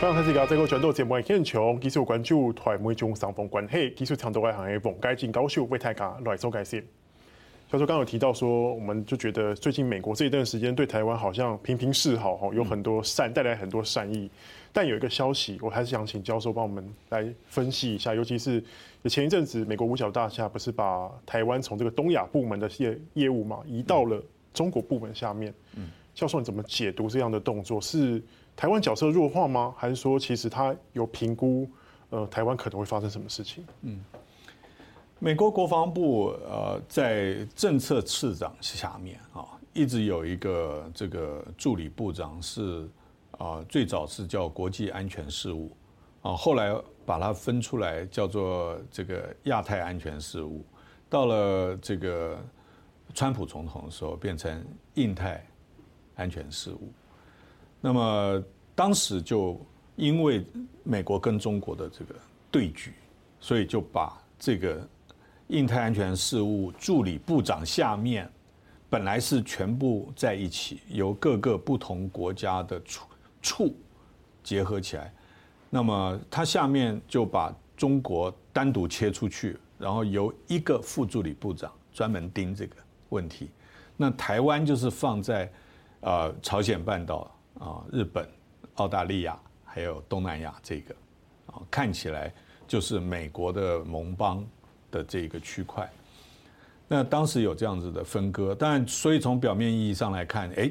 欢迎大家再个转到节目现场，继续关注台美中双方关系，继续强调外行的王佳金教授为大家来做解释。教授刚刚有提到说，我们就觉得最近美国这一段时间对台湾好像频频示好，哈，有很多善带来很多善意。但有一个消息，我还是想请教授帮我们来分析一下，尤其是前一阵子美国五角大厦不是把台湾从这个东亚部门的业业务嘛移到了中国部门下面？嗯，教授你怎么解读这样的动作？是？台湾角色弱化吗？还是说其实他有评估，呃，台湾可能会发生什么事情？嗯，美国国防部呃，在政策次长下面啊，一直有一个这个助理部长是啊，最早是叫国际安全事务啊，后来把它分出来叫做这个亚太安全事务，到了这个川普总统的时候变成印太安全事务。那么当时就因为美国跟中国的这个对局，所以就把这个印太安全事务助理部长下面本来是全部在一起，由各个不同国家的处处结合起来，那么他下面就把中国单独切出去，然后由一个副助理部长专门盯这个问题。那台湾就是放在呃朝鲜半岛。啊，日本、澳大利亚还有东南亚这个，啊，看起来就是美国的盟邦的这个区块。那当时有这样子的分割，但所以从表面意义上来看，哎，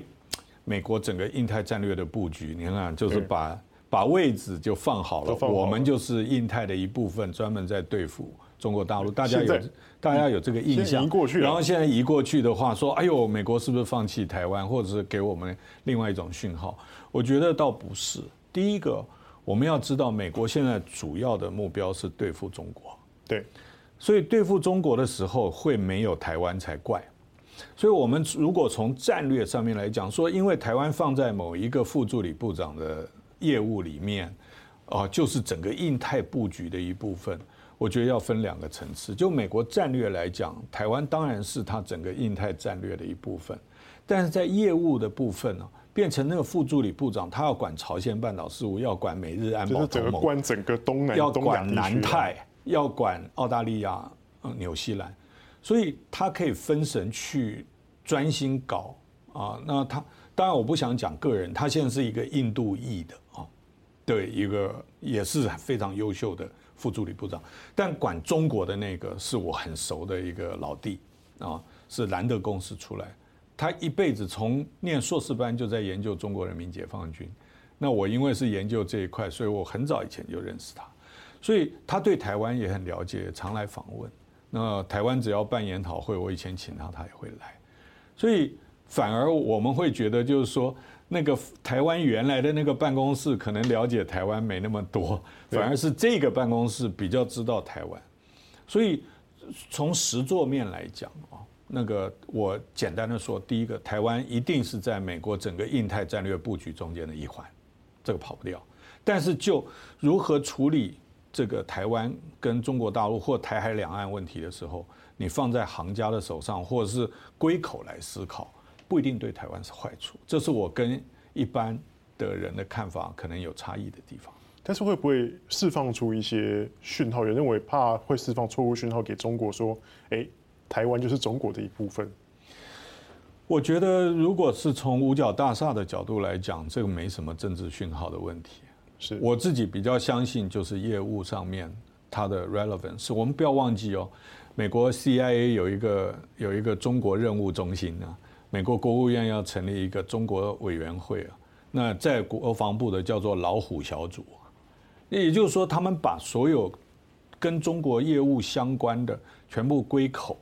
美国整个印太战略的布局，你看，就是把把位置就放好了，我们就是印太的一部分，专门在对付。中国大陆，大家有大家有这个印象，过去然后现在移过去的话，说，哎呦，美国是不是放弃台湾，或者是给我们另外一种讯号？我觉得倒不是。第一个，我们要知道，美国现在主要的目标是对付中国，对，所以对付中国的时候会没有台湾才怪。所以我们如果从战略上面来讲，说因为台湾放在某一个副助理部长的业务里面，啊，就是整个印太布局的一部分。我觉得要分两个层次。就美国战略来讲，台湾当然是它整个印太战略的一部分，但是在业务的部分呢，变成那个副助理部长，他要管朝鲜半岛事务，要管美日安保同盟，就是整个关整个东南，要管南太，要管澳大利亚、嗯、纽西兰，所以他可以分神去专心搞啊。那他当然我不想讲个人，他现在是一个印度裔的啊，对，一个也是非常优秀的。副助理部长，但管中国的那个是我很熟的一个老弟啊，是兰德公司出来，他一辈子从念硕士班就在研究中国人民解放军。那我因为是研究这一块，所以我很早以前就认识他，所以他对台湾也很了解，常来访问。那台湾只要办研讨会，我以前请他，他也会来。所以反而我们会觉得，就是说。那个台湾原来的那个办公室可能了解台湾没那么多，反而是这个办公室比较知道台湾。所以从实作面来讲啊，那个我简单的说，第一个，台湾一定是在美国整个印太战略布局中间的一环，这个跑不掉。但是就如何处理这个台湾跟中国大陆或台海两岸问题的时候，你放在行家的手上，或者是归口来思考。不一定对台湾是坏处，这是我跟一般的人的看法可能有差异的地方。但是会不会释放出一些讯号？有人认为怕会释放错误讯号给中国，说：“哎，台湾就是中国的一部分。”我觉得，如果是从五角大厦的角度来讲，这个没什么政治讯号的问题。是我自己比较相信，就是业务上面它的 relevance。我们不要忘记哦，美国 CIA 有一个有一个中国任务中心呢。美国国务院要成立一个中国委员会啊，那在国防部的叫做老虎小组，那也就是说，他们把所有跟中国业务相关的全部归口。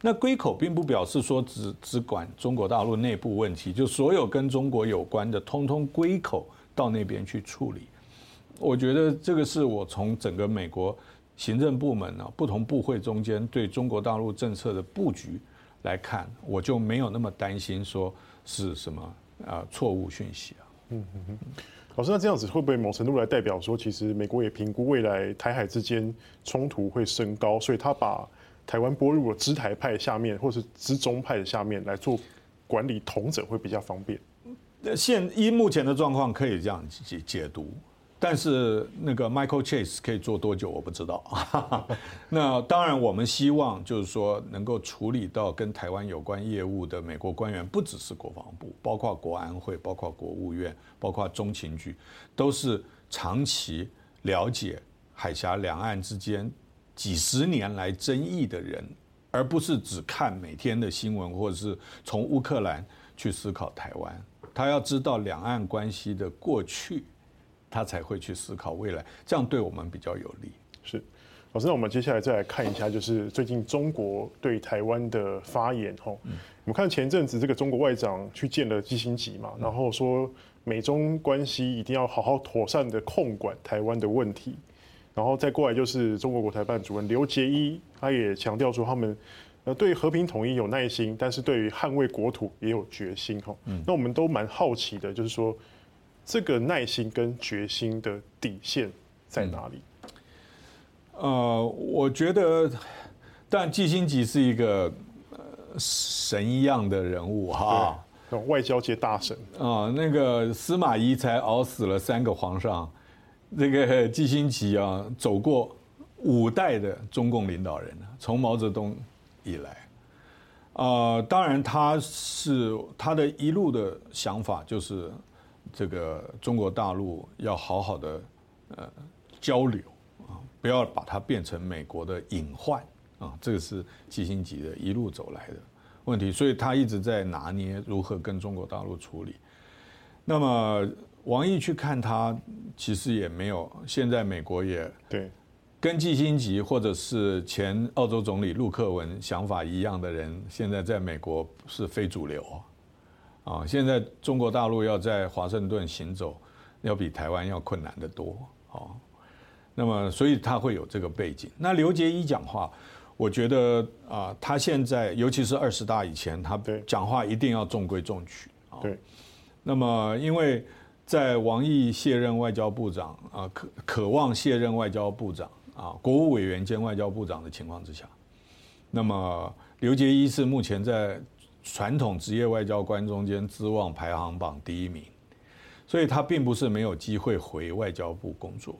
那归口并不表示说只只管中国大陆内部问题，就所有跟中国有关的，通通归口到那边去处理。我觉得这个是我从整个美国行政部门啊，不同部会中间对中国大陆政策的布局。来看，我就没有那么担心，说是什么啊错误讯息啊。嗯嗯嗯，老师，那这样子会不会某程度来代表说，其实美国也评估未来台海之间冲突会升高，所以他把台湾拨入了知台派下面，或是知中派的下面来做管理统整，会比较方便。现依目前的状况，可以这样解解读。但是那个 Michael Chase 可以做多久我不知道。那当然，我们希望就是说能够处理到跟台湾有关业务的美国官员，不只是国防部，包括国安会，包括国务院，包括中情局，都是长期了解海峡两岸之间几十年来争议的人，而不是只看每天的新闻，或者是从乌克兰去思考台湾。他要知道两岸关系的过去，他才会去思考未来，这样对我们比较有利。是，老师，那我们接下来再来看一下，就是最近中国对台湾的发言。吼，我们看前阵子这个中国外长去见了基辛格嘛，然后说美中关系一定要好好妥善的控管台湾的问题，然后再过来就是中国国台办主任刘杰一，他也强调说他们。呃，对和平统一有耐心，但是对于捍卫国土也有决心哈。嗯，那我们都蛮好奇的，就是说这个耐心跟决心的底线在哪里？呃，我觉得，但季辛吉是一个神一样的人物哈，外交界大神啊。那个司马懿才熬死了三个皇上，这个季辛吉啊，走过五代的中共领导人，从毛泽东。以来，呃，当然他是他的一路的想法就是，这个中国大陆要好好的呃交流啊，不要把它变成美国的隐患啊，这个是基辛吉的一路走来的问题，所以他一直在拿捏如何跟中国大陆处理。那么王毅去看他，其实也没有，现在美国也对。跟基辛吉或者是前澳洲总理陆克文想法一样的人，现在在美国是非主流啊！现在中国大陆要在华盛顿行走，要比台湾要困难得多啊！那么，所以他会有这个背景。那刘杰一讲话，我觉得啊，他现在尤其是二十大以前，他讲话一定要中规中矩啊。对。那么，因为在王毅卸任外交部长啊，渴渴望卸任外交部长。啊，国务委员兼外交部长的情况之下，那么刘杰一是目前在传统职业外交官中间资望排行榜第一名，所以他并不是没有机会回外交部工作。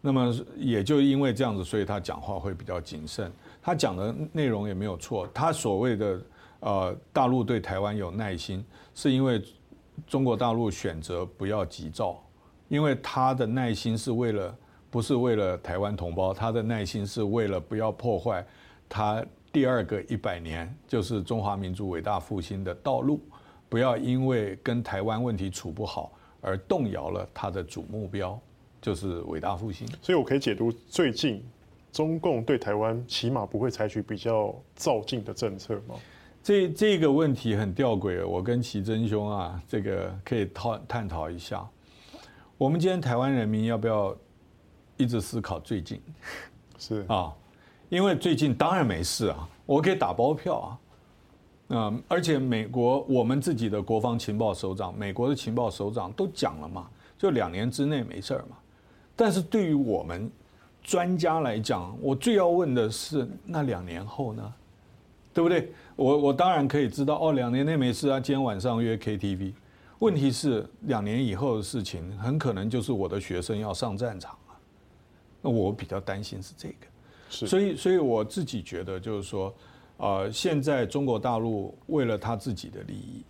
那么也就因为这样子，所以他讲话会比较谨慎。他讲的内容也没有错。他所谓的呃大陆对台湾有耐心，是因为中国大陆选择不要急躁，因为他的耐心是为了。不是为了台湾同胞，他的耐心是为了不要破坏他第二个一百年，就是中华民族伟大复兴的道路，不要因为跟台湾问题处不好而动摇了他的主目标，就是伟大复兴。所以我可以解读，最近中共对台湾起码不会采取比较躁进的政策吗？这这个问题很吊诡，我跟奇珍兄啊，这个可以探探讨一下。我们今天台湾人民要不要？一直思考最近，是啊，因为最近当然没事啊，我可以打包票啊，嗯，而且美国我们自己的国防情报首长，美国的情报首长都讲了嘛，就两年之内没事儿嘛。但是对于我们专家来讲，我最要问的是那两年后呢，对不对？我我当然可以知道哦，两年内没事啊，今天晚上约 KTV。问题是两年以后的事情，很可能就是我的学生要上战场了。那我比较担心是这个，所以，所以我自己觉得就是说，呃，现在中国大陆为了他自己的利益，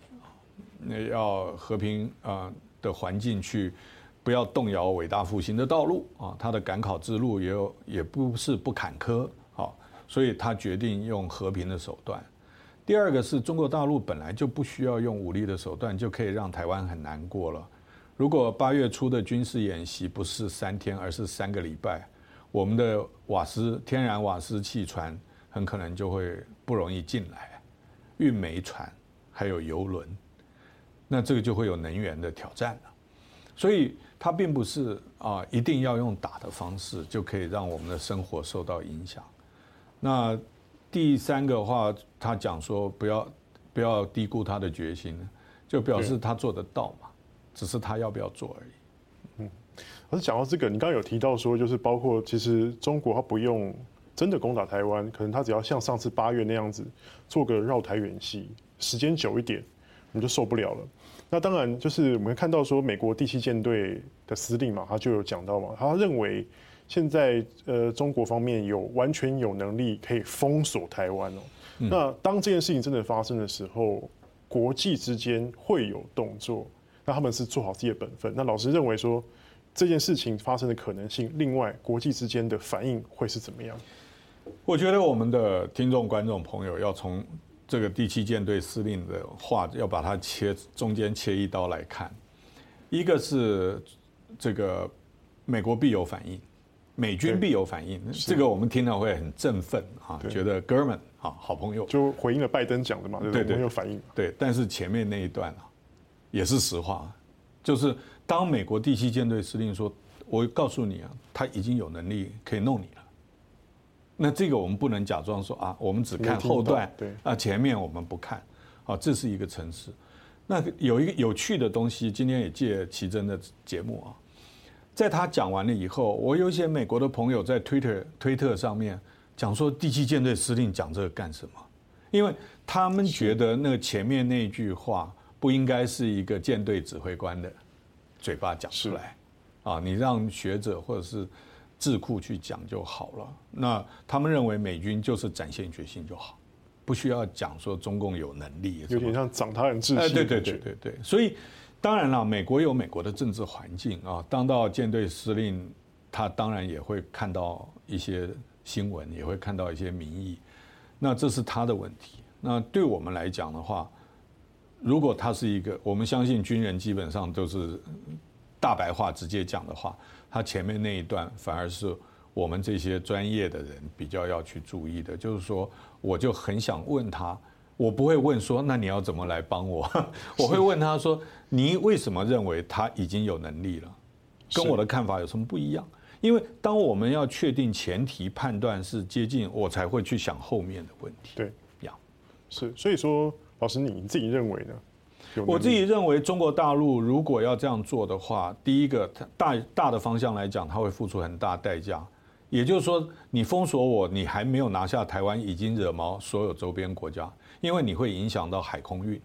那要和平啊的环境去，不要动摇伟大复兴的道路啊，他的赶考之路也有也不是不坎坷，好，所以他决定用和平的手段。第二个是中国大陆本来就不需要用武力的手段，就可以让台湾很难过了。如果八月初的军事演习不是三天，而是三个礼拜，我们的瓦斯、天然瓦斯气船很可能就会不容易进来，运煤船还有油轮，那这个就会有能源的挑战了。所以它并不是啊，一定要用打的方式就可以让我们的生活受到影响。那第三个话，他讲说不要不要低估他的决心，就表示他做得到嘛。只是他要不要做而已。嗯，可是讲到这个，你刚刚有提到说，就是包括其实中国他不用真的攻打台湾，可能他只要像上次八月那样子做个绕台演习，时间久一点，我们就受不了了。那当然就是我们看到说，美国第七舰队的司令嘛，他就有讲到嘛，他认为现在呃中国方面有完全有能力可以封锁台湾哦。那当这件事情真的发生的时候，国际之间会有动作，那他们是做好自己的本分。那老师认为说这件事情发生的可能性，另外国际之间的反应会是怎么样？我觉得我们的听众、观众朋友要从这个第七舰队司令的话，要把它切中间切一刀来看。一个是这个美国必有反应，美军必有反应，这个我们听到会很振奋啊，觉得哥们啊，好朋友，就回应了拜登讲的嘛，对对，对，有反应。对，但是前面那一段啊，也是实话，就是当美国第七舰队司令说：“我告诉你啊，他已经有能力可以弄你了。”那这个我们不能假装说啊，我们只看后段，对啊，前面我们不看，好，这是一个城市。那有一个有趣的东西，今天也借奇珍的节目啊，在他讲完了以后，我有一些美国的朋友在推特推特上面讲说，第七舰队司令讲这个干什么？因为他们觉得那个前面那句话不应该是一个舰队指挥官的嘴巴讲出来，啊，你让学者或者是。智库去讲就好了。那他们认为美军就是展现决心就好，不需要讲说中共有能力。有点像长他人志气。哎，对对对对对。所以当然了，美国有美国的政治环境啊。当到舰队司令，他当然也会看到一些新闻，也会看到一些民意。那这是他的问题。那对我们来讲的话，如果他是一个，我们相信军人基本上都是大白话直接讲的话。他前面那一段反而是我们这些专业的人比较要去注意的，就是说，我就很想问他，我不会问说，那你要怎么来帮我？我会问他说，你为什么认为他已经有能力了？跟我的看法有什么不一样？因为当我们要确定前提判断是接近，我才会去想后面的问题。对，呀，是，所以说，老师你自己认为呢？我自己认为，中国大陆如果要这样做的话，第一个，大大的方向来讲，它会付出很大代价。也就是说，你封锁我，你还没有拿下台湾，已经惹毛所有周边国家，因为你会影响到海空运。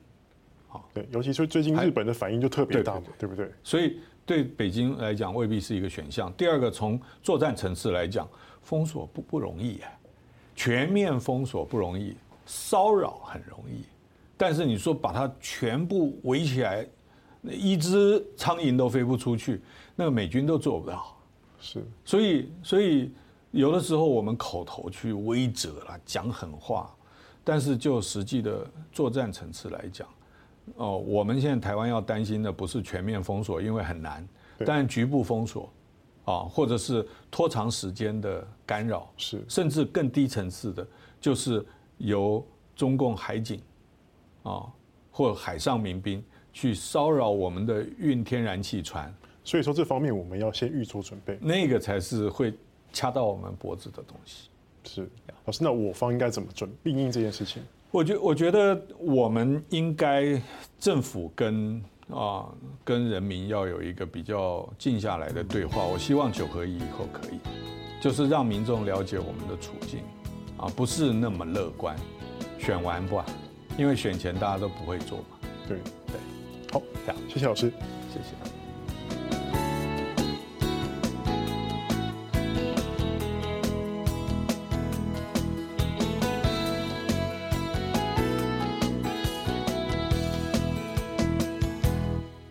好，对，尤其是最近日本的反应就特别大嘛，对不对？所以对北京来讲，未必是一个选项。第二个，从作战层次来讲，封锁不不容易，全面封锁不容易，骚扰很容易。但是你说把它全部围起来，一只苍蝇都飞不出去，那个美军都做不到。是，所以所以有的时候我们口头去威责啦，讲狠话，但是就实际的作战层次来讲，哦，我们现在台湾要担心的不是全面封锁，因为很难，但局部封锁，啊，或者是拖长时间的干扰，是，甚至更低层次的，就是由中共海警。啊，或海上民兵去骚扰我们的运天然气船，所以说这方面我们要先预做准备，那个才是会掐到我们脖子的东西。是，老师，那我方应该怎么准备应应这件事情？我觉我觉得我们应该政府跟啊跟人民要有一个比较静下来的对话。我希望九合一以后可以，就是让民众了解我们的处境，啊，不是那么乐观，选完吧。因为选前大家都不会做嘛，对。对，好，这样，谢谢老师，谢谢。